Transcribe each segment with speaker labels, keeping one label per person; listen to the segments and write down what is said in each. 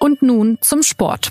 Speaker 1: Und nun zum Sport.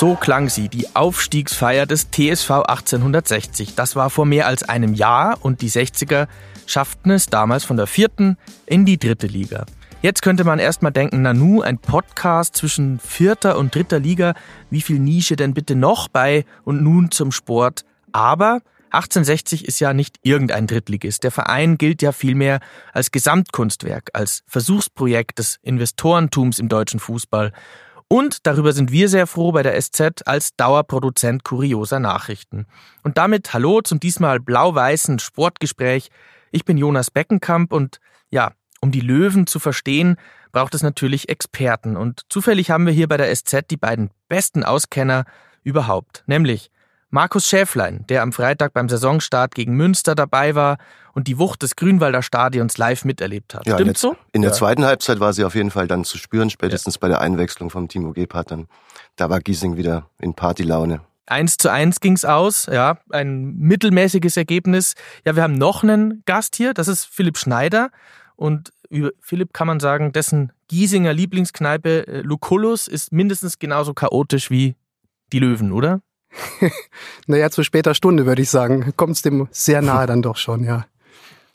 Speaker 2: So klang sie, die Aufstiegsfeier des TSV 1860. Das war vor mehr als einem Jahr und die 60er schafften es damals von der vierten in die dritte Liga. Jetzt könnte man erstmal denken, Nanu, ein Podcast zwischen vierter und dritter Liga, wie viel Nische denn bitte noch bei und nun zum Sport? Aber 1860 ist ja nicht irgendein Drittligist. Der Verein gilt ja vielmehr als Gesamtkunstwerk, als Versuchsprojekt des Investorentums im deutschen Fußball. Und darüber sind wir sehr froh bei der SZ als Dauerproduzent kurioser Nachrichten. Und damit hallo zum diesmal blau-weißen Sportgespräch. Ich bin Jonas Beckenkamp und ja, um die Löwen zu verstehen, braucht es natürlich Experten. Und zufällig haben wir hier bei der SZ die beiden besten Auskenner überhaupt, nämlich Markus Schäflein, der am Freitag beim Saisonstart gegen Münster dabei war und die Wucht des Grünwalder Stadions live miterlebt hat.
Speaker 3: Ja,
Speaker 2: Stimmt
Speaker 3: in der,
Speaker 2: so?
Speaker 3: In der
Speaker 2: Ja.
Speaker 3: zweiten Halbzeit war sie auf jeden Fall dann zu spüren, spätestens bei der Einwechslung vom Timo Gebhardt. Dann, da war Giesing wieder in Partylaune.
Speaker 2: Eins zu eins ging's aus, ja, ein mittelmäßiges Ergebnis. Ja, wir haben noch einen Gast hier, das ist Philipp Schneider. Und über Philipp kann man sagen, dessen Giesinger Lieblingskneipe äh, Lucullus ist mindestens genauso chaotisch wie die Löwen, oder?
Speaker 4: Naja, zu später Stunde würde ich sagen. Kommt es dem sehr nahe dann doch schon, ja.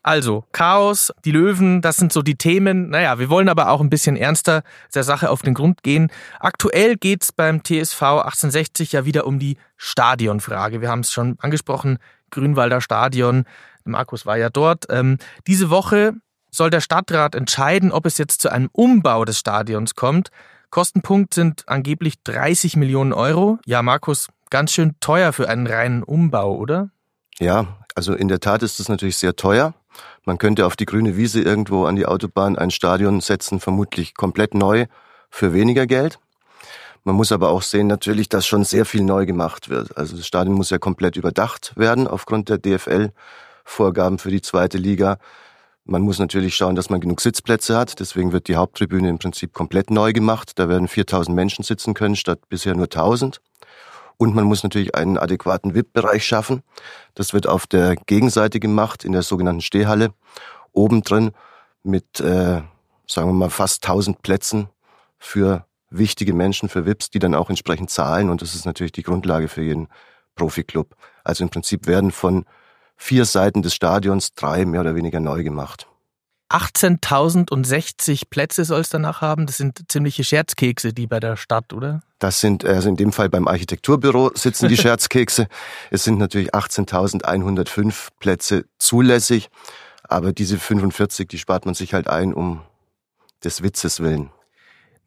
Speaker 2: Also, Chaos, die Löwen, das sind so die Themen. Naja, wir wollen aber auch ein bisschen ernster der Sache auf den Grund gehen. Aktuell geht's beim TSV 1860 ja wieder um die Stadionfrage. Wir haben es schon angesprochen, Grünwalder Stadion. Markus war ja dort. Ähm, diese Woche soll der Stadtrat entscheiden, ob es jetzt zu einem Umbau des Stadions kommt. Kostenpunkt sind angeblich 30 Millionen Euro. Ja, Markus, ganz schön teuer für einen reinen Umbau, oder?
Speaker 3: Ja, also in der Tat ist es natürlich sehr teuer. Man könnte auf die grüne Wiese irgendwo an die Autobahn ein Stadion setzen, vermutlich komplett neu für weniger Geld. Man muss aber auch sehen natürlich, dass schon sehr viel neu gemacht wird. Also das Stadion muss ja komplett überdacht werden aufgrund der DFL-Vorgaben für die zweite Liga. Man muss natürlich schauen, dass man genug Sitzplätze hat. Deswegen wird die Haupttribüne im Prinzip komplett neu gemacht. Da werden 4000 Menschen sitzen können statt bisher nur 1000. Und man muss natürlich einen adäquaten VIP-Bereich schaffen. Das wird auf der Gegenseite gemacht, in der sogenannten Stehhalle, oben drin mit, äh, sagen wir mal, fast 1000 Plätzen für wichtige Menschen, für VIPs, die dann auch entsprechend zahlen. Und das ist natürlich die Grundlage für jeden Profiklub. Also im Prinzip werden von vier Seiten des Stadions drei mehr oder weniger neu gemacht.
Speaker 2: 18.060 Plätze soll es danach haben. Das sind ziemliche Scherzkekse, die bei der Stadt, oder?
Speaker 3: Das sind, also in dem Fall beim Architekturbüro sitzen die Scherzkekse. Es sind natürlich 18.105 Plätze zulässig, aber diese 45, die spart man sich halt ein, um des Witzes willen.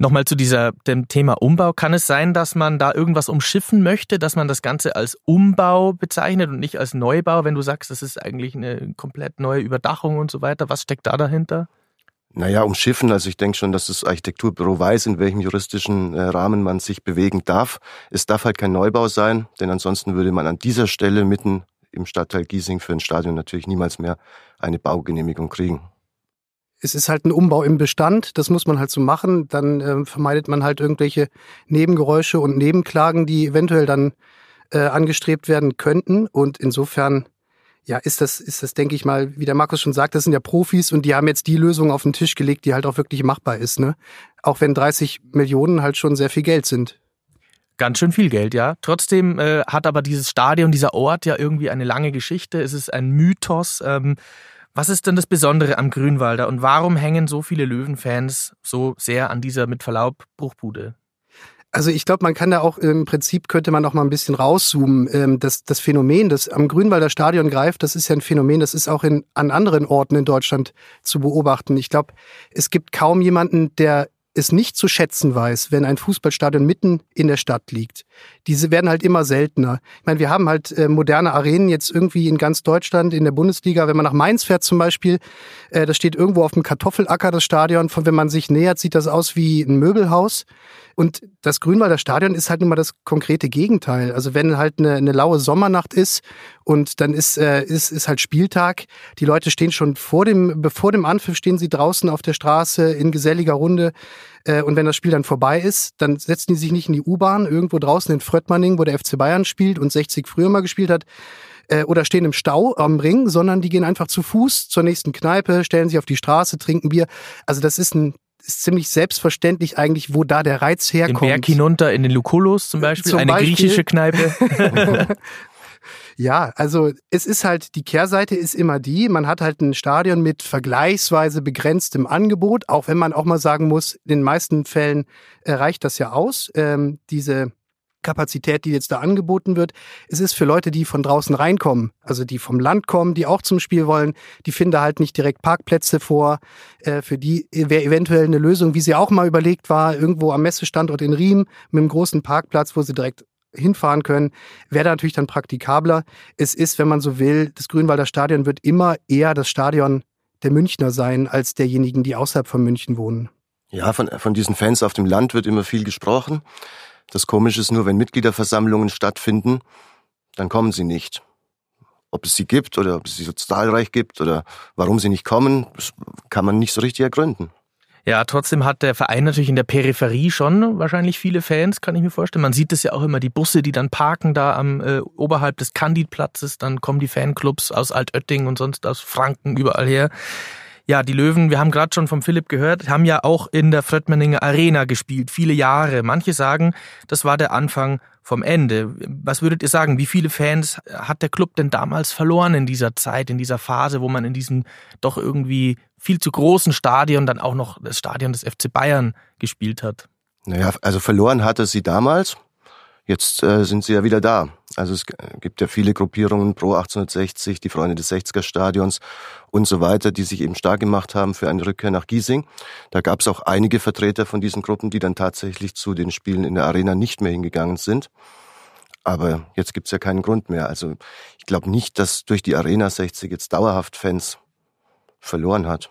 Speaker 2: Nochmal zu dieser, dem Thema Umbau. Kann es sein, dass man da irgendwas umschiffen möchte, dass man das Ganze als Umbau bezeichnet und nicht als Neubau, wenn du sagst, das ist eigentlich eine komplett neue Überdachung und so weiter? Was steckt da dahinter?
Speaker 3: Naja, umschiffen, also ich denke schon, dass das Architekturbüro weiß, in welchem juristischen äh, Rahmen man sich bewegen darf. Es darf halt kein Neubau sein, denn ansonsten würde man an dieser Stelle mitten im Stadtteil Giesing für ein Stadion natürlich niemals mehr eine Baugenehmigung kriegen.
Speaker 4: Es ist halt ein Umbau im Bestand, das muss man halt so machen. Dann ähm, vermeidet man halt irgendwelche Nebengeräusche und Nebenklagen, die eventuell dann äh, angestrebt werden könnten. Und insofern, ja, ist das, ist das, denke ich mal, wie der Markus schon sagt, das sind ja Profis und die haben jetzt die Lösung auf den Tisch gelegt, die halt auch wirklich machbar ist, ne? Auch wenn 30 Millionen halt schon sehr viel Geld sind.
Speaker 2: Ganz schön viel Geld, ja. Trotzdem äh, hat aber dieses Stadion, dieser Ort ja irgendwie eine lange Geschichte. Es ist ein Mythos. Ähm, was ist denn das Besondere am Grünwalder und warum hängen so viele Löwenfans so sehr an dieser mit Verlaub Bruchbude?
Speaker 4: Also ich glaube, man kann da auch im Prinzip könnte man auch mal ein bisschen rauszoomen. Ähm, das, das Phänomen, das am Grünwalder Stadion greift, das ist ja ein Phänomen, das ist auch in, an anderen Orten in Deutschland zu beobachten. Ich glaube, es gibt kaum jemanden, der es nicht zu schätzen weiß, wenn ein Fußballstadion mitten in der Stadt liegt. Diese werden halt immer seltener. Ich meine, wir haben halt äh, moderne Arenen jetzt irgendwie in ganz Deutschland, in der Bundesliga. Wenn man nach Mainz fährt zum Beispiel, äh, das steht irgendwo auf dem Kartoffelacker, das Stadion. Von wenn man sich nähert, sieht das aus wie ein Möbelhaus. Und das Grünwalder Stadion ist halt nun mal das konkrete Gegenteil. Also wenn halt eine, eine laue Sommernacht ist und dann ist, äh, ist, ist halt Spieltag. Die Leute stehen schon vor dem, bevor dem Anpfiff stehen sie draußen auf der Straße in geselliger Runde. Äh, und wenn das Spiel dann vorbei ist, dann setzen die sich nicht in die U-Bahn irgendwo draußen in Fröttmanning, wo der FC Bayern spielt und 60 früher mal gespielt hat, äh, oder stehen im Stau am Ring, sondern die gehen einfach zu Fuß zur nächsten Kneipe, stellen sich auf die Straße, trinken Bier. Also das ist ein ist ziemlich selbstverständlich eigentlich, wo da der Reiz herkommt.
Speaker 2: Den Berg hinunter in den Lukolos zum Beispiel, zum eine Beispiel. griechische Kneipe.
Speaker 4: ja, also es ist halt, die Kehrseite ist immer die, man hat halt ein Stadion mit vergleichsweise begrenztem Angebot, auch wenn man auch mal sagen muss, in den meisten Fällen äh, reicht das ja aus. Ähm, diese Kapazität, die jetzt da angeboten wird. Es ist für Leute, die von draußen reinkommen, also die vom Land kommen, die auch zum Spiel wollen, die finden halt nicht direkt Parkplätze vor. Äh, für die wäre eventuell eine Lösung, wie sie auch mal überlegt war, irgendwo am Messestandort in Riem mit einem großen Parkplatz, wo sie direkt hinfahren können, wäre natürlich dann praktikabler. Es ist, wenn man so will, das Grünwalder Stadion wird immer eher das Stadion der Münchner sein, als derjenigen, die außerhalb von München wohnen.
Speaker 3: Ja, von, von diesen Fans auf dem Land wird immer viel gesprochen. Das Komische ist nur, wenn Mitgliederversammlungen stattfinden, dann kommen sie nicht. Ob es sie gibt oder ob es sie so zahlreich gibt oder warum sie nicht kommen, kann man nicht so richtig ergründen.
Speaker 2: Ja, trotzdem hat der Verein natürlich in der Peripherie schon wahrscheinlich viele Fans, kann ich mir vorstellen. Man sieht es ja auch immer, die Busse, die dann parken da am äh, oberhalb des Candidplatzes, dann kommen die Fanclubs aus Altötting und sonst aus Franken überall her. Ja, die Löwen, wir haben gerade schon vom Philipp gehört, haben ja auch in der Fredmenninger Arena gespielt, viele Jahre. Manche sagen, das war der Anfang vom Ende. Was würdet ihr sagen, wie viele Fans hat der Club denn damals verloren in dieser Zeit, in dieser Phase, wo man in diesem doch irgendwie viel zu großen Stadion dann auch noch das Stadion des FC Bayern gespielt hat?
Speaker 3: Naja, also verloren hatte sie damals. Jetzt äh, sind sie ja wieder da. Also es gibt ja viele Gruppierungen pro 1860, die Freunde des 60er Stadions und so weiter, die sich eben stark gemacht haben für eine Rückkehr nach Giesing. Da gab es auch einige Vertreter von diesen Gruppen, die dann tatsächlich zu den Spielen in der Arena nicht mehr hingegangen sind. Aber jetzt gibt es ja keinen Grund mehr. Also ich glaube nicht, dass durch die Arena 60 jetzt dauerhaft Fans verloren hat.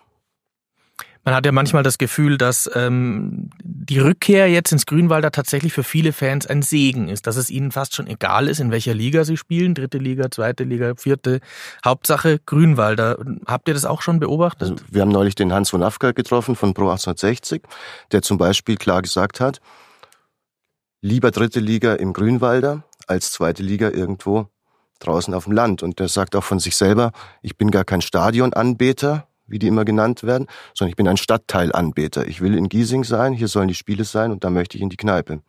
Speaker 2: Man hat ja manchmal das Gefühl, dass ähm, die Rückkehr jetzt ins Grünwalder tatsächlich für viele Fans ein Segen ist, dass es ihnen fast schon egal ist, in welcher Liga sie spielen, dritte Liga, zweite Liga, vierte. Hauptsache Grünwalder. Habt ihr das auch schon beobachtet?
Speaker 3: Also wir haben neulich den Hans von Afka getroffen von Pro 1860, der zum Beispiel klar gesagt hat, lieber dritte Liga im Grünwalder als zweite Liga irgendwo draußen auf dem Land. Und der sagt auch von sich selber, ich bin gar kein Stadionanbeter, wie die immer genannt werden, sondern ich bin ein Stadtteilanbeter. Ich will in Giesing sein, hier sollen die Spiele sein und da möchte ich in die Kneipe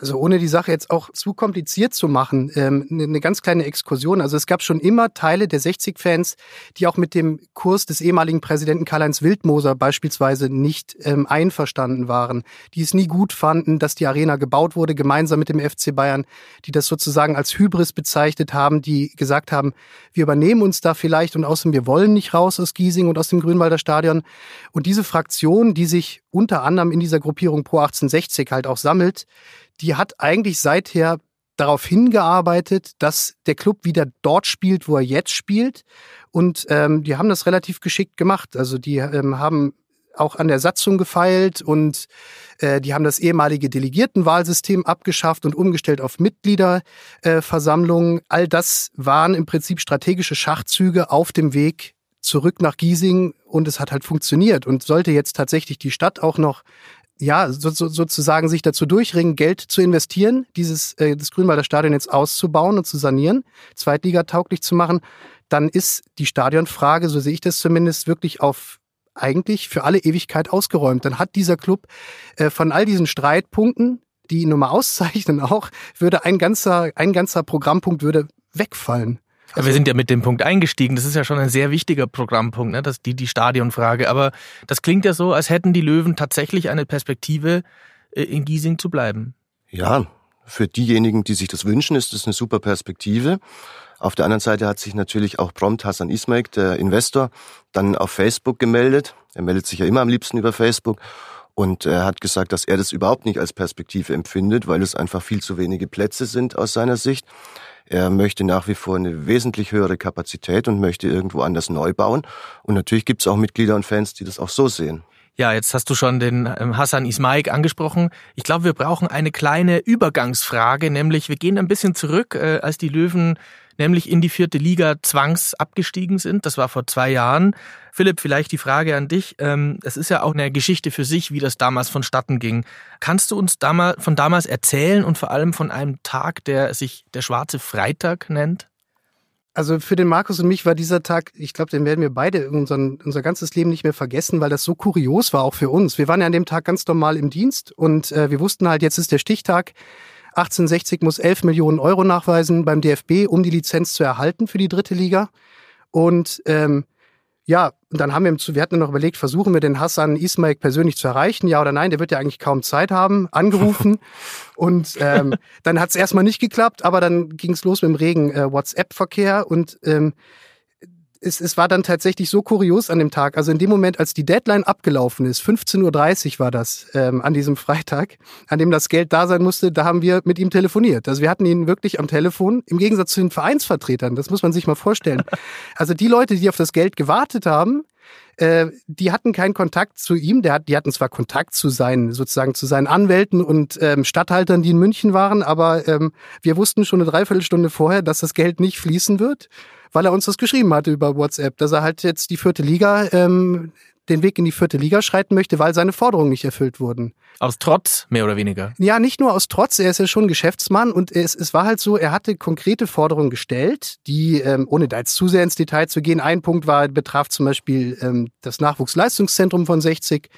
Speaker 4: also ohne die Sache jetzt auch zu kompliziert zu machen, ähm, eine ne ganz kleine Exkursion. Also es gab schon immer Teile der 60-Fans, die auch mit dem Kurs des ehemaligen Präsidenten Karl-Heinz Wildmoser beispielsweise nicht ähm, einverstanden waren, die es nie gut fanden, dass die Arena gebaut wurde, gemeinsam mit dem FC Bayern, die das sozusagen als Hybris bezeichnet haben, die gesagt haben, wir übernehmen uns da vielleicht und außerdem wir wollen nicht raus aus Giesing und aus dem Grünwalder Stadion. Und diese Fraktion, die sich unter anderem in dieser Gruppierung Pro 1860 halt auch sammelt, die hat eigentlich seither darauf hingearbeitet, dass der Club wieder dort spielt, wo er jetzt spielt. Und ähm, die haben das relativ geschickt gemacht. Also die ähm, haben auch an der Satzung gefeilt und äh, die haben das ehemalige Delegiertenwahlsystem abgeschafft und umgestellt auf Mitgliederversammlungen. Äh, All das waren im Prinzip strategische Schachzüge auf dem Weg zurück nach Giesing und es hat halt funktioniert und sollte jetzt tatsächlich die Stadt auch noch ja, so, so, sozusagen sich dazu durchringen, Geld zu investieren, dieses äh, das Grünwalder Stadion jetzt auszubauen und zu sanieren, zweitligatauglich zu machen, dann ist die Stadionfrage, so sehe ich das zumindest, wirklich auf eigentlich für alle Ewigkeit ausgeräumt. Dann hat dieser Club äh, von all diesen Streitpunkten, die ihn nun mal auszeichnen auch, würde ein ganzer, ein ganzer Programmpunkt würde wegfallen.
Speaker 2: Also, wir sind ja mit dem Punkt eingestiegen. Das ist ja schon ein sehr wichtiger Programmpunkt, ne? das, die, die Stadionfrage. Aber das klingt ja so, als hätten die Löwen tatsächlich eine Perspektive, äh, in Giesing zu bleiben.
Speaker 3: Ja, für diejenigen, die sich das wünschen, ist das eine super Perspektive. Auf der anderen Seite hat sich natürlich auch prompt Hassan Ismail, der Investor, dann auf Facebook gemeldet. Er meldet sich ja immer am liebsten über Facebook. Und er hat gesagt, dass er das überhaupt nicht als Perspektive empfindet, weil es einfach viel zu wenige Plätze sind aus seiner Sicht. Er möchte nach wie vor eine wesentlich höhere Kapazität und möchte irgendwo anders neu bauen. Und natürlich gibt es auch Mitglieder und Fans, die das auch so sehen.
Speaker 2: Ja, jetzt hast du schon den ähm, Hassan Ismaik angesprochen. Ich glaube, wir brauchen eine kleine Übergangsfrage, nämlich wir gehen ein bisschen zurück, äh, als die Löwen nämlich in die vierte Liga zwangs abgestiegen sind. Das war vor zwei Jahren. Philipp, vielleicht die Frage an dich. Ähm, es ist ja auch eine Geschichte für sich, wie das damals vonstatten ging. Kannst du uns von damals erzählen und vor allem von einem Tag, der sich der Schwarze Freitag nennt?
Speaker 4: Also für den Markus und mich war dieser Tag, ich glaube, den werden wir beide unseren, unser ganzes Leben nicht mehr vergessen, weil das so kurios war, auch für uns. Wir waren ja an dem Tag ganz normal im Dienst und äh, wir wussten halt, jetzt ist der Stichtag. 1860 muss 11 Millionen Euro nachweisen beim DFB, um die Lizenz zu erhalten für die dritte Liga. Und ähm, ja, und dann haben wir, wir hatten noch überlegt, versuchen wir den Hassan Ismail persönlich zu erreichen, ja oder nein, der wird ja eigentlich kaum Zeit haben, angerufen. und ähm, dann hat es erstmal nicht geklappt, aber dann ging es los mit dem regen äh, WhatsApp-Verkehr und ähm, es, es war dann tatsächlich so kurios an dem Tag. Also in dem Moment, als die Deadline abgelaufen ist, 15.30 Uhr war das ähm, an diesem Freitag, an dem das Geld da sein musste, da haben wir mit ihm telefoniert. Also wir hatten ihn wirklich am Telefon, im Gegensatz zu den Vereinsvertretern. Das muss man sich mal vorstellen. Also die Leute, die auf das Geld gewartet haben, äh, die hatten keinen Kontakt zu ihm. Der hat, die hatten zwar Kontakt zu seinen, sozusagen zu seinen Anwälten und ähm, Statthaltern, die in München waren, aber ähm, wir wussten schon eine Dreiviertelstunde vorher, dass das Geld nicht fließen wird weil er uns das geschrieben hatte über WhatsApp, dass er halt jetzt die vierte Liga, ähm, den Weg in die vierte Liga schreiten möchte, weil seine Forderungen nicht erfüllt wurden.
Speaker 2: Aus Trotz, mehr oder weniger?
Speaker 4: Ja, nicht nur aus Trotz, er ist ja schon Geschäftsmann und es, es war halt so, er hatte konkrete Forderungen gestellt, die, ähm, ohne da jetzt zu sehr ins Detail zu gehen, ein Punkt war, betraf zum Beispiel ähm, das Nachwuchsleistungszentrum von 60.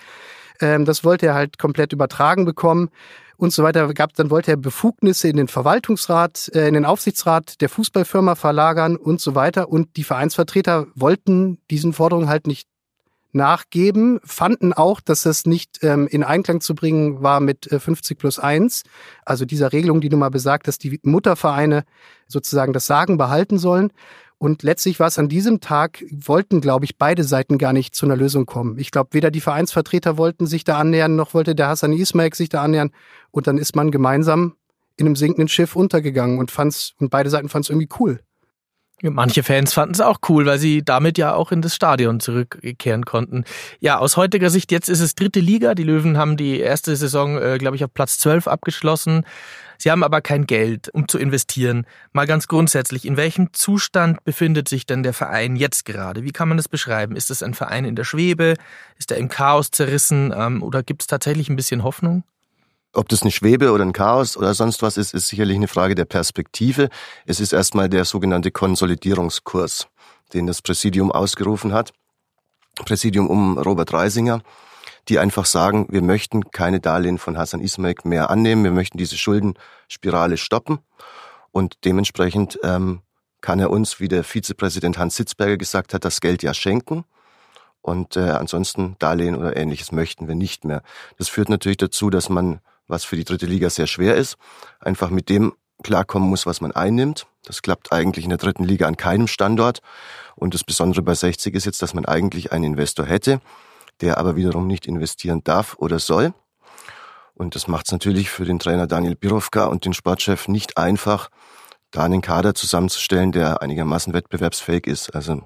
Speaker 4: Ähm, das wollte er halt komplett übertragen bekommen und so weiter gab, dann wollte er Befugnisse in den Verwaltungsrat, äh, in den Aufsichtsrat der Fußballfirma verlagern und so weiter. Und die Vereinsvertreter wollten diesen Forderungen halt nicht nachgeben, fanden auch, dass das nicht ähm, in Einklang zu bringen war mit äh, 50 plus 1, also dieser Regelung, die du mal besagt, dass die Muttervereine sozusagen das Sagen behalten sollen. Und letztlich war es an diesem Tag, wollten, glaube ich, beide Seiten gar nicht zu einer Lösung kommen. Ich glaube, weder die Vereinsvertreter wollten sich da annähern, noch wollte der Hassan Ismail sich da annähern. Und dann ist man gemeinsam in einem sinkenden Schiff untergegangen und fand's, und beide Seiten fanden es irgendwie cool.
Speaker 2: Manche Fans fanden es auch cool, weil sie damit ja auch in das Stadion zurückkehren konnten. Ja, aus heutiger Sicht, jetzt ist es dritte Liga. Die Löwen haben die erste Saison, äh, glaube ich, auf Platz 12 abgeschlossen. Sie haben aber kein Geld, um zu investieren. Mal ganz grundsätzlich, in welchem Zustand befindet sich denn der Verein jetzt gerade? Wie kann man das beschreiben? Ist es ein Verein in der Schwebe? Ist er im Chaos zerrissen? Ähm, oder gibt es tatsächlich ein bisschen Hoffnung?
Speaker 3: Ob das eine Schwebe oder ein Chaos oder sonst was ist, ist sicherlich eine Frage der Perspektive. Es ist erstmal der sogenannte Konsolidierungskurs, den das Präsidium ausgerufen hat. Präsidium um Robert Reisinger die einfach sagen, wir möchten keine Darlehen von Hassan Ismail mehr annehmen, wir möchten diese Schuldenspirale stoppen und dementsprechend ähm, kann er uns, wie der Vizepräsident Hans Sitzberger gesagt hat, das Geld ja schenken. Und äh, ansonsten Darlehen oder ähnliches möchten wir nicht mehr. Das führt natürlich dazu, dass man, was für die dritte Liga sehr schwer ist, einfach mit dem klarkommen muss, was man einnimmt. Das klappt eigentlich in der dritten Liga an keinem Standort. Und das Besondere bei 60 ist jetzt, dass man eigentlich einen Investor hätte, der aber wiederum nicht investieren darf oder soll. Und das macht es natürlich für den Trainer Daniel Birovka und den Sportchef nicht einfach, da einen Kader zusammenzustellen, der einigermaßen wettbewerbsfähig ist. Also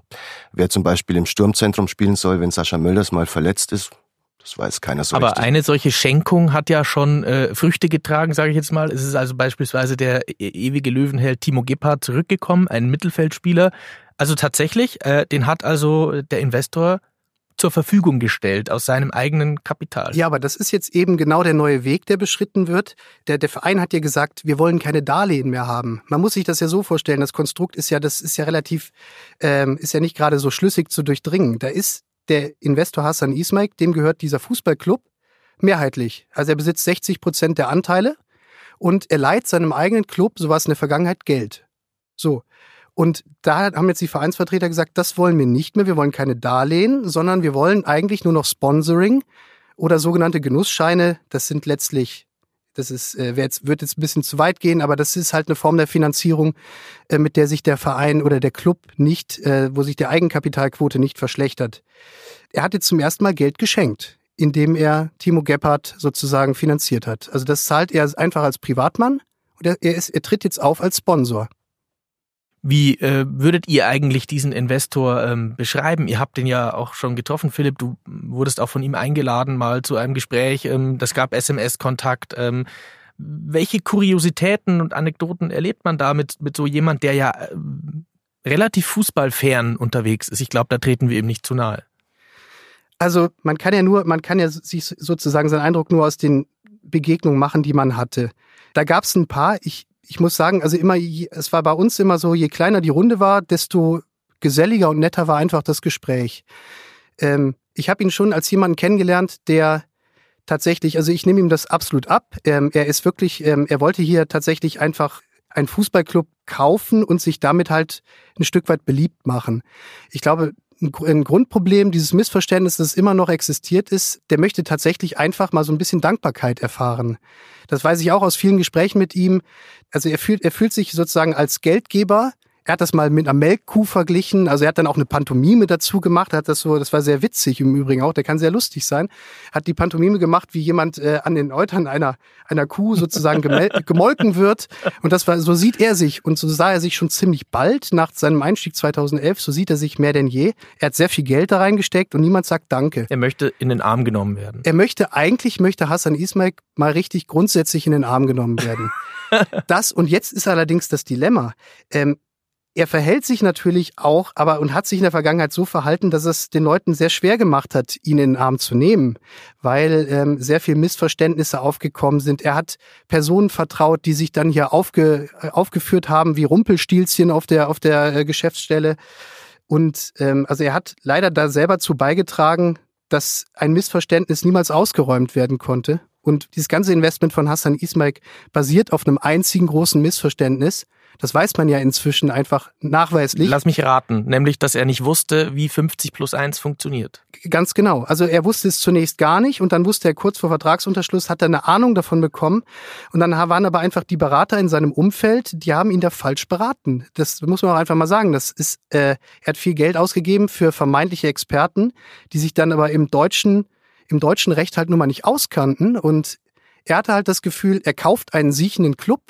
Speaker 3: wer zum Beispiel im Sturmzentrum spielen soll, wenn Sascha Mölders mal verletzt ist, das weiß keiner so
Speaker 2: Aber
Speaker 3: richtig.
Speaker 2: eine solche Schenkung hat ja schon äh, Früchte getragen, sage ich jetzt mal. Es ist also beispielsweise der e-, ewige Löwenheld Timo Gebhardt zurückgekommen, ein Mittelfeldspieler. Also tatsächlich, äh, den hat also der Investor zur Verfügung gestellt aus seinem eigenen Kapital.
Speaker 4: Ja, aber das ist jetzt eben genau der neue Weg, der beschritten wird. Der, der Verein hat ja gesagt, wir wollen keine Darlehen mehr haben. Man muss sich das ja so vorstellen, das Konstrukt ist ja, das ist ja relativ, ähm, ist ja nicht gerade so schlüssig zu durchdringen. Da ist der Investor Hassan Ismail, dem gehört dieser Fußballclub mehrheitlich. Also er besitzt 60 Prozent der Anteile und er leiht seinem eigenen Club, so war in der Vergangenheit, Geld. So. Und da haben jetzt die Vereinsvertreter gesagt, das wollen wir nicht mehr. Wir wollen keine Darlehen, sondern wir wollen eigentlich nur noch Sponsoring oder sogenannte Genussscheine. Das sind letztlich, das ist, äh, jetzt, wird jetzt ein bisschen zu weit gehen, aber das ist halt eine Form der Finanzierung, äh, mit der sich der Verein oder der Club nicht, äh, wo sich die Eigenkapitalquote nicht verschlechtert. Er hat jetzt zum ersten Mal Geld geschenkt, indem er Timo Gebhardt sozusagen finanziert hat. Also das zahlt er einfach als Privatmann und er, er, ist, er tritt jetzt auf als Sponsor.
Speaker 2: Wie äh, würdet ihr eigentlich diesen Investor ähm, beschreiben? Ihr habt den ja auch schon getroffen, Philipp. Du wurdest auch von ihm eingeladen mal zu einem Gespräch. Ähm, das gab SMS-Kontakt. Ähm, Welche Kuriositäten und Anekdoten erlebt man da mit, mit so jemand, der ja äh, relativ fußballfern unterwegs ist? Ich glaube, da treten wir ihm nicht zu nahe.
Speaker 4: Also man kann ja nur, man kann ja sich sozusagen seinen Eindruck nur aus den Begegnungen machen, die man hatte. Da gab es ein paar. Ich, ich muss sagen, also immer, es war bei uns immer so, je kleiner die Runde war, desto geselliger und netter war einfach das Gespräch. Ähm, ich habe ihn schon als jemanden kennengelernt, der tatsächlich, also ich nehme ihm das absolut ab. Ähm, er ist wirklich, ähm, er wollte hier tatsächlich einfach einen Fußballclub kaufen und sich damit halt ein Stück weit beliebt machen. Ich glaube, ein Grundproblem dieses Missverständnis, das immer noch existiert ist, der möchte tatsächlich einfach mal so ein bisschen Dankbarkeit erfahren. Das weiß ich auch aus vielen Gesprächen mit ihm. Also er fühlt, er fühlt sich sozusagen als Geldgeber er hat das mal mit einer Melkkuh verglichen. Also er hat dann auch eine Pantomime dazu gemacht. Er hat das so, das war sehr witzig im Übrigen auch. Der kann sehr lustig sein. Hat die Pantomime gemacht, wie jemand äh, an den Eutern einer einer Kuh sozusagen gemolken wird. Und das war, so sieht er sich und so sah er sich schon ziemlich bald nach seinem Einstieg 2011. So sieht er sich mehr denn je. Er hat sehr viel Geld da reingesteckt und niemand sagt Danke.
Speaker 2: Er möchte in den Arm genommen werden.
Speaker 4: Er möchte eigentlich möchte Hassan Ismail mal richtig grundsätzlich in den Arm genommen werden. das und jetzt ist allerdings das Dilemma. Ähm, er verhält sich natürlich auch, aber und hat sich in der Vergangenheit so verhalten, dass es den Leuten sehr schwer gemacht hat, ihn in den Arm zu nehmen, weil ähm, sehr viel Missverständnisse aufgekommen sind. Er hat Personen vertraut, die sich dann hier aufge, äh, aufgeführt haben wie Rumpelstilzchen auf der auf der äh, Geschäftsstelle. Und ähm, also er hat leider da selber zu beigetragen, dass ein Missverständnis niemals ausgeräumt werden konnte. Und dieses ganze Investment von Hassan Ismail basiert auf einem einzigen großen Missverständnis. Das weiß man ja inzwischen einfach nachweislich.
Speaker 2: Lass mich raten, nämlich, dass er nicht wusste, wie 50 plus 1 funktioniert.
Speaker 4: Ganz genau. Also er wusste es zunächst gar nicht und dann wusste er kurz vor Vertragsunterschluss, hat er eine Ahnung davon bekommen und dann waren aber einfach die Berater in seinem Umfeld, die haben ihn da falsch beraten. Das muss man auch einfach mal sagen. Das ist, äh, er hat viel Geld ausgegeben für vermeintliche Experten, die sich dann aber im deutschen, im deutschen Recht halt nun mal nicht auskannten und er hatte halt das Gefühl, er kauft einen siechenden Club,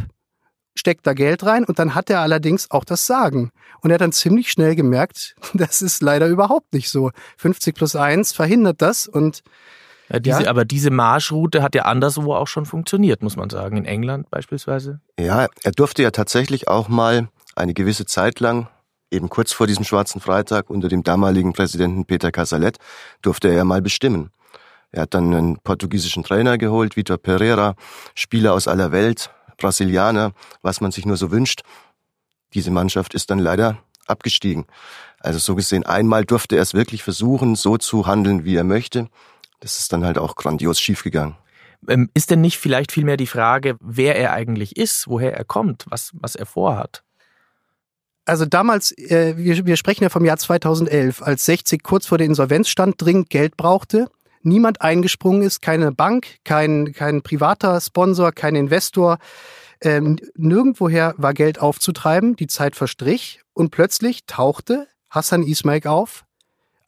Speaker 4: steckt da Geld rein und dann hat er allerdings auch das Sagen. Und er hat dann ziemlich schnell gemerkt, das ist leider überhaupt nicht so. 50 plus 1 verhindert das und
Speaker 2: ja, diese, ja. Aber diese Marschroute hat ja anderswo auch schon funktioniert, muss man sagen. In England beispielsweise.
Speaker 3: Ja, er durfte ja tatsächlich auch mal eine gewisse Zeit lang, eben kurz vor diesem Schwarzen Freitag, unter dem damaligen Präsidenten Peter Casalet, durfte er ja mal bestimmen. Er hat dann einen portugiesischen Trainer geholt, Vitor Pereira, Spieler aus aller Welt, Brasilianer, was man sich nur so wünscht. Diese Mannschaft ist dann leider abgestiegen. Also so gesehen, einmal durfte er es wirklich versuchen, so zu handeln, wie er möchte. Das ist dann halt auch grandios schiefgegangen.
Speaker 2: Ähm, ist denn nicht vielleicht vielmehr die Frage, wer er eigentlich ist, woher er kommt, was, was er vorhat?
Speaker 4: Also damals, äh, wir, wir sprechen ja vom Jahr 2011, als 60 kurz vor der Insolvenz stand, dringend Geld brauchte, niemand eingesprungen ist, keine Bank, kein, kein privater Sponsor, kein Investor. Ähm, nirgendwoher war Geld aufzutreiben, die Zeit verstrich und plötzlich tauchte Hassan Ismail auf,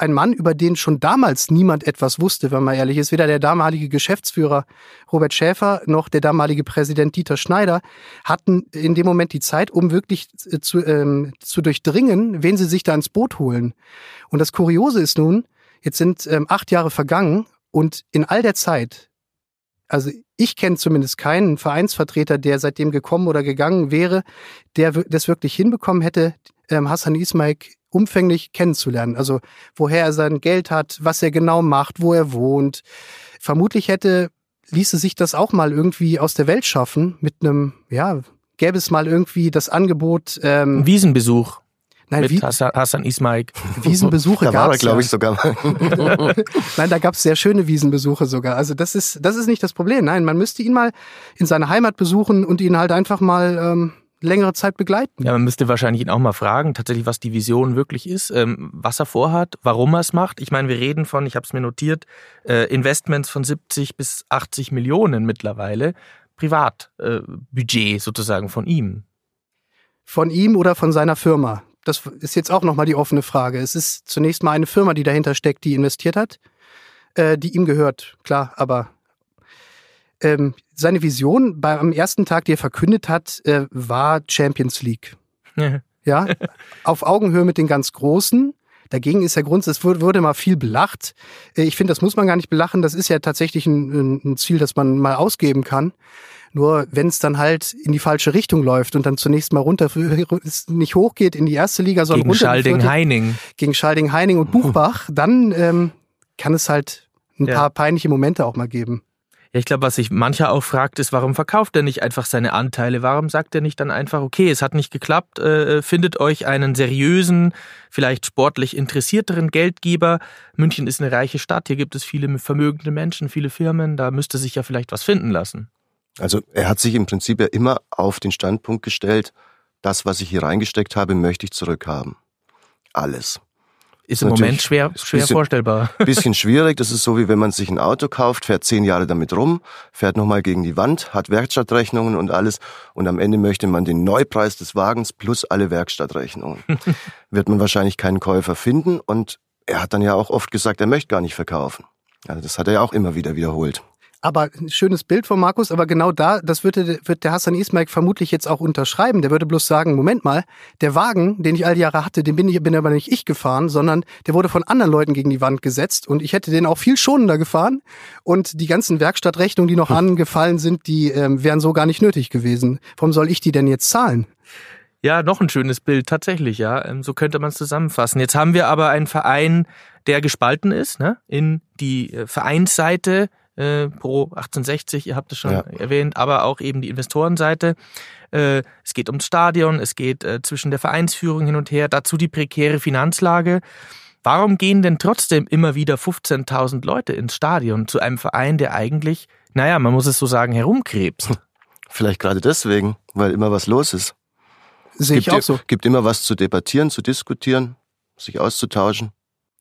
Speaker 4: ein Mann, über den schon damals niemand etwas wusste, wenn man ehrlich ist. Weder der damalige Geschäftsführer Robert Schäfer noch der damalige Präsident Dieter Schneider hatten in dem Moment die Zeit, um wirklich zu, ähm, zu durchdringen, wen sie sich da ins Boot holen. Und das Kuriose ist nun, Jetzt sind ähm, acht Jahre vergangen und in all der Zeit, also ich kenne zumindest keinen Vereinsvertreter, der seitdem gekommen oder gegangen wäre, der das wirklich hinbekommen hätte, ähm, Hassan Ismail umfänglich kennenzulernen. Also woher er sein Geld hat, was er genau macht, wo er wohnt. Vermutlich hätte, ließe sich das auch mal irgendwie aus der Welt schaffen mit einem, ja, gäbe es mal irgendwie das Angebot.
Speaker 2: Ähm, Wiesenbesuch.
Speaker 4: Nein,
Speaker 2: mit wie, Hassan, Hassan Ismail.
Speaker 4: Wiesenbesuche
Speaker 3: da war er, glaube ich, sogar mal.
Speaker 4: Nein, da gab es sehr schöne Wiesenbesuche sogar. Also das ist, das ist nicht das Problem. Nein, man müsste ihn mal in seiner Heimat besuchen und ihn halt einfach mal ähm, längere Zeit begleiten.
Speaker 2: Ja, man müsste wahrscheinlich ihn auch mal fragen, tatsächlich, was die Vision wirklich ist, ähm, was er vorhat, warum er es macht. Ich meine, wir reden von, ich habe es mir notiert, äh, Investments von 70 bis 80 Millionen mittlerweile. Privatbudget äh, sozusagen von ihm.
Speaker 4: Von ihm oder von seiner Firma? Das ist jetzt auch nochmal die offene Frage. Es ist zunächst mal eine Firma, die dahinter steckt, die investiert hat, äh, die ihm gehört, klar, aber ähm, seine Vision am ersten Tag, die er verkündet hat, äh, war Champions League. ja, auf Augenhöhe mit den ganz Großen. Dagegen ist der Grund, es wurde, wurde mal viel belacht. Äh, ich finde, das muss man gar nicht belachen. Das ist ja tatsächlich ein, ein Ziel, das man mal ausgeben kann. Nur wenn es dann halt in die falsche Richtung läuft und dann zunächst mal runter, nicht hochgeht in die erste Liga, sondern
Speaker 2: gegen
Speaker 4: runter.
Speaker 2: Schalding-Heining.
Speaker 4: Gegen Schalding-Heining und Buchbach, dann ähm, kann es halt ein
Speaker 2: Ja.
Speaker 4: paar peinliche Momente auch mal geben.
Speaker 2: Ja, ich glaube, was sich mancher auch fragt, ist, warum verkauft er nicht einfach seine Anteile? Warum sagt er nicht dann einfach, okay, es hat nicht geklappt, äh, findet euch einen seriösen, vielleicht sportlich interessierteren Geldgeber. München ist eine reiche Stadt, hier gibt es viele vermögende Menschen, viele Firmen, da müsste sich ja vielleicht was finden lassen.
Speaker 3: Also er hat sich im Prinzip ja immer auf den Standpunkt gestellt, das, was ich hier reingesteckt habe, möchte ich zurückhaben. Alles.
Speaker 2: Ist im
Speaker 3: Natürlich
Speaker 2: Moment schwer, schwer
Speaker 3: bisschen-
Speaker 2: vorstellbar.
Speaker 3: Bisschen schwierig, das ist so, wie wenn man sich ein Auto kauft, fährt zehn Jahre damit rum, fährt nochmal gegen die Wand, hat Werkstattrechnungen und alles und am Ende möchte man den Neupreis des Wagens plus alle Werkstattrechnungen. Wird man wahrscheinlich keinen Käufer finden und er hat dann ja auch oft gesagt, er möchte gar nicht verkaufen. Also das hat er ja auch immer wieder wiederholt.
Speaker 4: Aber ein schönes Bild von Markus, aber genau da, das würde, wird der Hassan Ismail vermutlich jetzt auch unterschreiben. Der würde bloß sagen, Moment mal, der Wagen, den ich all die Jahre hatte, den bin, ich, bin aber nicht ich gefahren, sondern der wurde von anderen Leuten gegen die Wand gesetzt und ich hätte den auch viel schonender gefahren und die ganzen Werkstattrechnungen, die noch angefallen sind, die ähm, wären so gar nicht nötig gewesen. Warum soll ich die denn jetzt zahlen?
Speaker 2: Ja, noch ein schönes Bild, tatsächlich, ja. Ähm, So könnte man es zusammenfassen. Jetzt haben wir aber einen Verein, der gespalten ist, ne? in die äh, Vereinsseite äh, pro 1860, ihr habt es schon
Speaker 3: Ja.
Speaker 2: erwähnt, aber auch eben die Investorenseite. Äh, es geht ums Stadion, es geht äh, zwischen der Vereinsführung hin und her, dazu die prekäre Finanzlage. Warum gehen denn trotzdem immer wieder 15.000 Leute ins Stadion zu einem Verein, der eigentlich, naja, man muss es so sagen, herumkrebst?
Speaker 3: Vielleicht gerade deswegen, weil immer was los ist.
Speaker 4: Sehe ich
Speaker 3: gibt,
Speaker 4: auch so.
Speaker 3: gibt immer was zu debattieren, zu diskutieren, sich auszutauschen.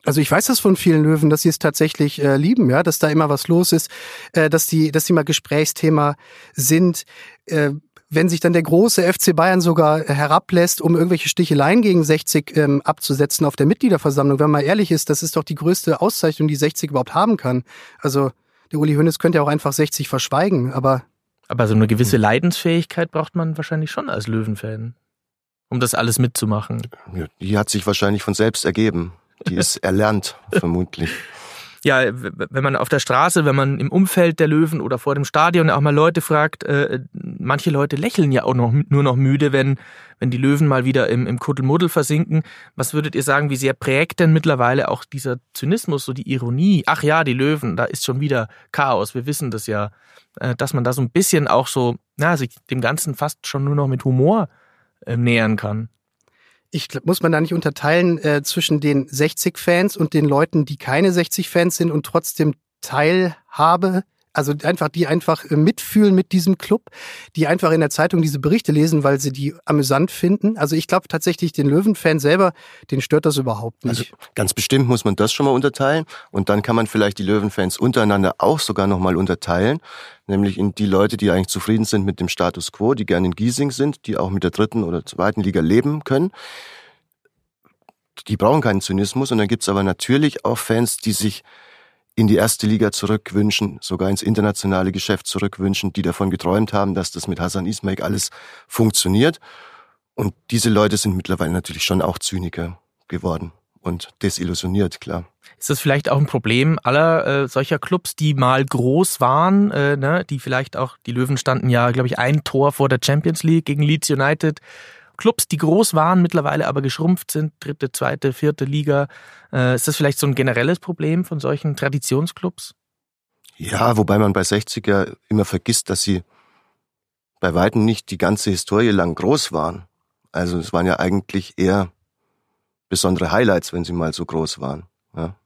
Speaker 4: Also ich weiß das von vielen Löwen, dass sie es tatsächlich äh, lieben, ja, dass da immer was los ist, äh, dass die, dass die mal Gesprächsthema sind. Äh, wenn sich dann der große FC Bayern sogar äh, herablässt, um irgendwelche Sticheleien gegen 60 ähm, abzusetzen auf der Mitgliederversammlung, wenn man mal ehrlich ist, das ist doch die größte Auszeichnung, die 60 überhaupt haben kann. Also der Uli Hoeneß könnte ja auch einfach 60 verschweigen, aber
Speaker 2: Aber so eine gewisse Leidensfähigkeit braucht man wahrscheinlich schon als Löwenfan, um das alles mitzumachen.
Speaker 3: Ja, Die hat sich wahrscheinlich von selbst ergeben. Die ist erlernt, vermutlich.
Speaker 2: Ja, wenn man auf der Straße, wenn man im Umfeld der Löwen oder vor dem Stadion auch mal Leute fragt, äh, manche Leute lächeln ja auch noch, nur noch müde, wenn, wenn die Löwen mal wieder im, im Kuddelmuddel versinken. Was würdet ihr sagen, wie sehr prägt denn mittlerweile auch dieser Zynismus, so die Ironie? Ach ja, die Löwen, da ist schon wieder Chaos, wir wissen das ja. Äh, dass man da so ein bisschen auch so, na, sich dem Ganzen fast schon nur noch mit Humor äh, nähern kann.
Speaker 4: Ich glaub, muss man da nicht unterteilen äh, zwischen den 60-Fans und den Leuten, die keine 60-Fans sind und trotzdem Teilhabe, also einfach die einfach äh, mitfühlen mit diesem Club, die einfach in der Zeitung diese Berichte lesen, weil sie die amüsant finden. Also ich glaube tatsächlich, den Löwen-Fan selber, den stört das überhaupt nicht.
Speaker 3: Also ganz bestimmt muss man das schon mal unterteilen. Und dann kann man vielleicht die Löwenfans untereinander auch sogar nochmal unterteilen. Nämlich in die Leute, die eigentlich zufrieden sind mit dem Status quo, die gerne in Giesing sind, die auch mit der dritten oder zweiten Liga leben können. Die brauchen keinen Zynismus. Und dann gibt's aber natürlich auch Fans, die sich in die erste Liga zurückwünschen, sogar ins internationale Geschäft zurückwünschen, die davon geträumt haben, dass das mit Hassan Ismail alles funktioniert. Und diese Leute sind mittlerweile natürlich schon auch Zyniker geworden und desillusioniert, klar.
Speaker 2: Ist das vielleicht auch ein Problem aller äh, solcher Clubs, die mal groß waren, äh, ne, die vielleicht auch, die Löwen standen ja, glaube ich, ein Tor vor der Champions League gegen Leeds United. Clubs, die groß waren, mittlerweile aber geschrumpft sind, dritte, zweite, vierte Liga. Äh, ist das vielleicht so ein generelles Problem von solchen Traditionsclubs?
Speaker 3: Ja, wobei man bei 60er immer vergisst, dass sie bei weitem nicht die ganze Historie lang groß waren. Also es waren ja eigentlich eher besondere Highlights, wenn sie mal so groß waren. Ja.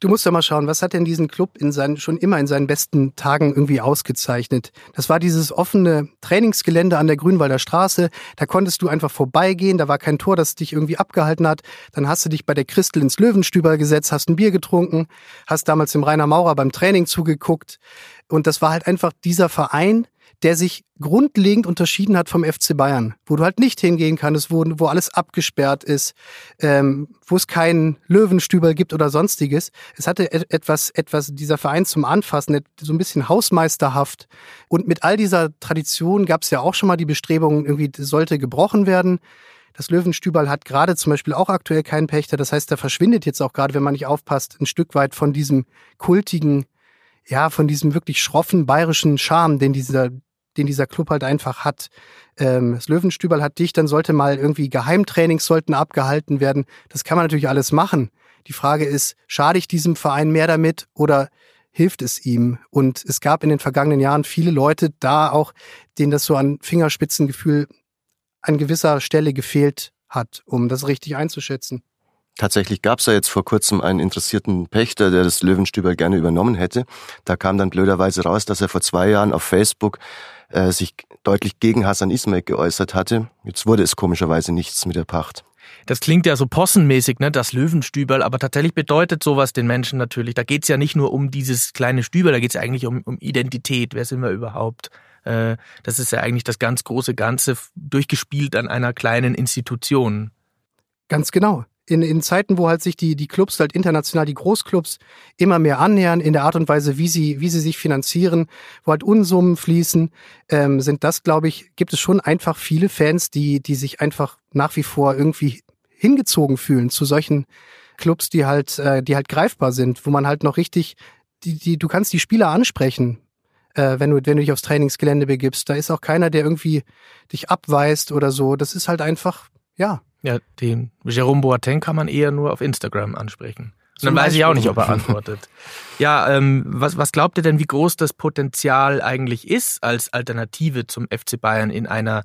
Speaker 4: Du musst ja mal schauen, was hat denn diesen Club in seinen, schon immer in seinen besten Tagen irgendwie ausgezeichnet? Das war dieses offene Trainingsgelände an der Grünwalder Straße. Da konntest du einfach vorbeigehen. Da war kein Tor, das dich irgendwie abgehalten hat. Dann hast du dich bei der Christel ins Löwenstüber gesetzt, hast ein Bier getrunken, hast damals dem Rainer Maurer beim Training zugeguckt. Und das war halt einfach dieser Verein, der sich grundlegend unterschieden hat vom FC Bayern, wo du halt nicht hingehen kannst, wo, wo alles abgesperrt ist, ähm, wo es keinen Löwenstüber gibt oder sonstiges. Es hatte et- etwas, etwas dieser Verein zum Anfassen, so ein bisschen hausmeisterhaft. Und mit all dieser Tradition gab es ja auch schon mal die Bestrebungen, irgendwie sollte gebrochen werden. Das Löwenstüberl hat gerade zum Beispiel auch aktuell keinen Pächter. Das heißt, da verschwindet jetzt auch gerade, wenn man nicht aufpasst, ein Stück weit von diesem kultigen, ja, von diesem wirklich schroffen bayerischen Charme, den dieser den dieser Club halt einfach hat. Ähm, das Löwenstüberl hat dich, dann sollte mal irgendwie Geheimtrainings sollten abgehalten werden. Das kann man natürlich alles machen. Die Frage ist, schade ich diesem Verein mehr damit oder hilft es ihm? Und es gab in den vergangenen Jahren viele Leute da auch, denen das so an Fingerspitzengefühl an gewisser Stelle gefehlt hat, um das richtig einzuschätzen.
Speaker 3: Tatsächlich gab es ja jetzt vor kurzem einen interessierten Pächter, der das Löwenstüber gerne übernommen hätte. Da kam dann blöderweise raus, dass er vor zwei Jahren auf Facebook äh, sich deutlich gegen Hassan Ismail geäußert hatte. Jetzt wurde es komischerweise nichts mit der Pacht.
Speaker 2: Das klingt ja so possenmäßig, ne, das Löwenstüberl, aber tatsächlich bedeutet sowas den Menschen natürlich. Da geht's ja nicht nur um dieses kleine Stüberl, da geht's ja eigentlich um, um Identität. Wer sind wir überhaupt? Äh, das ist ja eigentlich das ganz große Ganze durchgespielt an einer kleinen Institution.
Speaker 4: Ganz genau in, in Zeiten, wo halt sich die, die Clubs halt international, die Großclubs immer mehr annähern in der Art und Weise, wie sie, wie sie sich finanzieren, wo halt Unsummen fließen, ähm, sind das, glaube ich, gibt es schon einfach viele Fans, die, die sich einfach nach wie vor irgendwie hingezogen fühlen zu solchen Clubs, die halt, äh, die halt greifbar sind, wo man halt noch richtig, die, die, du kannst die Spieler ansprechen, äh, wenn du, wenn du dich aufs Trainingsgelände begibst. Da ist auch keiner, der irgendwie dich abweist oder so. Das ist halt einfach, ja,
Speaker 2: ja, den Jerome Boateng kann man eher nur auf Instagram ansprechen. Und dann weiß ich auch nicht, ob er antwortet. ja, ähm, was, was glaubt ihr denn, wie groß das Potenzial eigentlich ist als Alternative zum FC Bayern in einer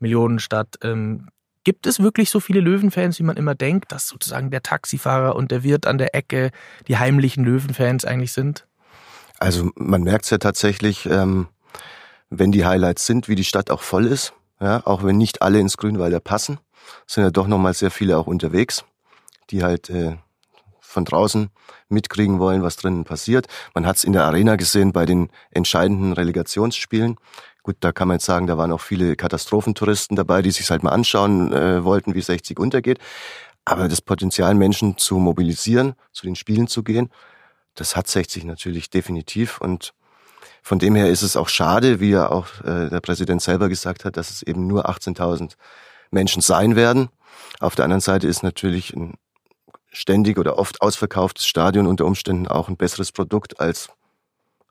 Speaker 2: Millionenstadt? Ähm, gibt es wirklich so viele Löwenfans, wie man immer denkt, dass sozusagen der Taxifahrer und der Wirt an der Ecke die heimlichen Löwenfans eigentlich sind?
Speaker 3: Also man merkt es ja tatsächlich, ähm, wenn die Highlights sind, wie die Stadt auch voll ist, ja, auch wenn nicht alle ins Grünwalder passen sind ja doch nochmal sehr viele auch unterwegs, die halt äh, von draußen mitkriegen wollen, was drinnen passiert. Man hat es in der Arena gesehen bei den entscheidenden Relegationsspielen. Gut, da kann man jetzt sagen, da waren auch viele Katastrophentouristen dabei, die sich halt mal anschauen äh, wollten, wie 60 untergeht. Aber das Potenzial, Menschen zu mobilisieren, zu den Spielen zu gehen, das hat 60 natürlich definitiv. Und von dem her ist es auch schade, wie ja auch äh, der Präsident selber gesagt hat, dass es eben nur 18.000 Menschen sein werden. Auf der anderen Seite ist natürlich ein ständig oder oft ausverkauftes Stadion unter Umständen auch ein besseres Produkt als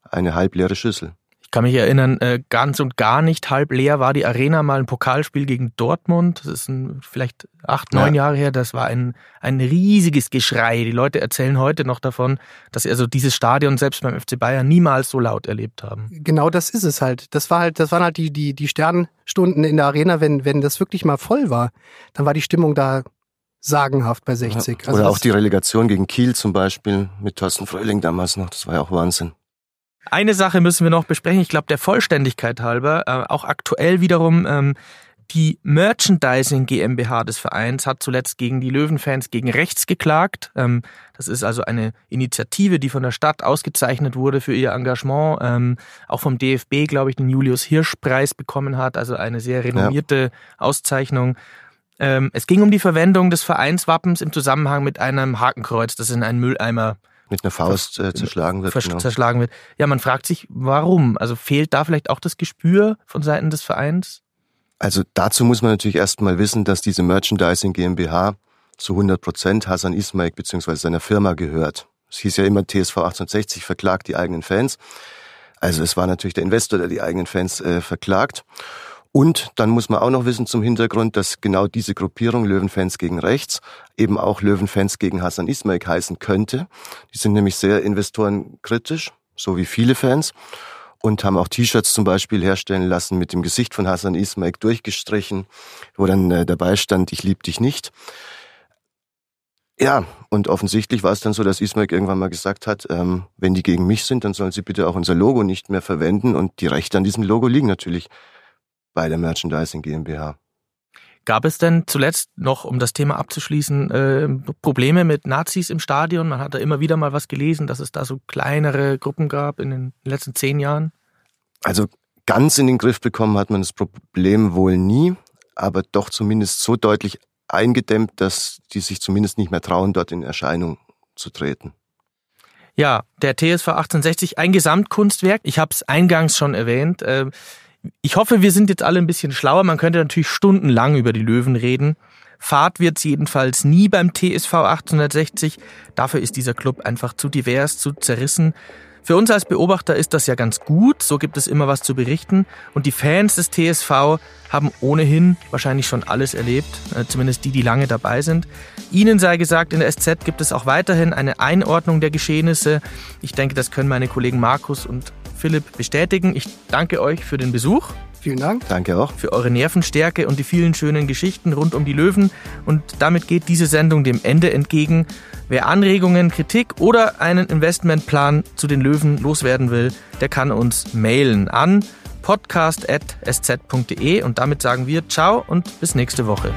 Speaker 3: eine halbleere Schüssel.
Speaker 2: Ich kann mich erinnern, äh, ganz und gar nicht halb leer war die Arena mal ein Pokalspiel gegen Dortmund. Das ist ein, vielleicht acht, neun ja. Jahre her. Das war ein, ein riesiges Geschrei. Die Leute erzählen heute noch davon, dass sie also dieses Stadion selbst beim FC Bayern niemals so laut erlebt haben.
Speaker 4: Genau das ist es halt. Das war halt, das waren halt die, die, die Sternstunden in der Arena, wenn, wenn das wirklich mal voll war, dann war die Stimmung da sagenhaft bei 60.
Speaker 3: Also Oder auch die Relegation gegen Kiel zum Beispiel mit Thorsten Fröhling damals noch. Das war ja auch Wahnsinn.
Speaker 2: Eine Sache müssen wir noch besprechen. Ich glaube, der Vollständigkeit halber, äh, auch aktuell wiederum, ähm, die Merchandising GmbH des Vereins hat zuletzt gegen die Löwenfans gegen rechts geklagt. Ähm, das ist also eine Initiative, die von der Stadt ausgezeichnet wurde für ihr Engagement, ähm, auch vom DFB, glaube ich, den Julius Hirsch Preis bekommen hat, also eine sehr renommierte ja. Auszeichnung. Ähm, es ging um die Verwendung des Vereinswappens im Zusammenhang mit einem Hakenkreuz, das in einen Mülleimer
Speaker 3: mit einer Faust äh, zerschlagen wird.
Speaker 2: Genau. Zerschlagen wird. Ja, man fragt sich, warum? Also fehlt da vielleicht auch das Gespür von Seiten des Vereins?
Speaker 3: Also dazu muss man natürlich erstmal wissen, dass diese Merchandising GmbH zu 100 Prozent Hasan Ismail bzw. seiner Firma gehört. Es hieß ja immer, TSV 1860 verklagt die eigenen Fans. Also es war natürlich der Investor, der die eigenen Fans äh, verklagt. Und dann muss man auch noch wissen zum Hintergrund, dass genau diese Gruppierung Löwenfans gegen rechts eben auch Löwenfans gegen Hassan Ismail heißen könnte. Die sind nämlich sehr investorenkritisch, so wie viele Fans. Und haben auch T-Shirts zum Beispiel herstellen lassen mit dem Gesicht von Hassan Ismail durchgestrichen, wo dann äh, dabei stand, ich lieb dich nicht. Ja, und offensichtlich war es dann so, dass Ismail irgendwann mal gesagt hat, ähm, wenn die gegen mich sind, dann sollen sie bitte auch unser Logo nicht mehr verwenden. Und die Rechte an diesem Logo liegen natürlich bei der Merchandising GmbH.
Speaker 2: Gab es denn zuletzt noch, um das Thema abzuschließen, äh, Probleme mit Nazis im Stadion? Man hat da immer wieder mal was gelesen, dass es da so kleinere Gruppen gab in den letzten zehn Jahren.
Speaker 3: Also ganz in den Griff bekommen hat man das Problem wohl nie, aber doch zumindest so deutlich eingedämmt, dass die sich zumindest nicht mehr trauen, dort in Erscheinung zu treten.
Speaker 2: Ja, der TSV 1860, ein Gesamtkunstwerk. Ich habe es eingangs schon erwähnt. Äh, ich hoffe, wir sind jetzt alle ein bisschen schlauer. Man könnte natürlich stundenlang über die Löwen reden. Fahrt wird's jedenfalls nie beim TSV 1860. Dafür ist dieser Club einfach zu divers, zu zerrissen. Für uns als Beobachter ist das ja ganz gut, so gibt es immer was zu berichten und die Fans des TSV haben ohnehin wahrscheinlich schon alles erlebt, äh, zumindest die, die lange dabei sind. Ihnen sei gesagt, in der SZ gibt es auch weiterhin eine Einordnung der Geschehnisse. Ich denke, das können meine Kollegen Markus und Philipp bestätigen. Ich danke euch für den Besuch.
Speaker 4: Vielen Dank.
Speaker 3: Danke auch.
Speaker 2: Für eure Nervenstärke und die vielen schönen Geschichten rund um die Löwen. Und damit geht diese Sendung dem Ende entgegen. Wer Anregungen, Kritik oder einen Investmentplan zu den Löwen loswerden will, der kann uns mailen an podcast.sz.de und damit sagen wir ciao und bis nächste Woche.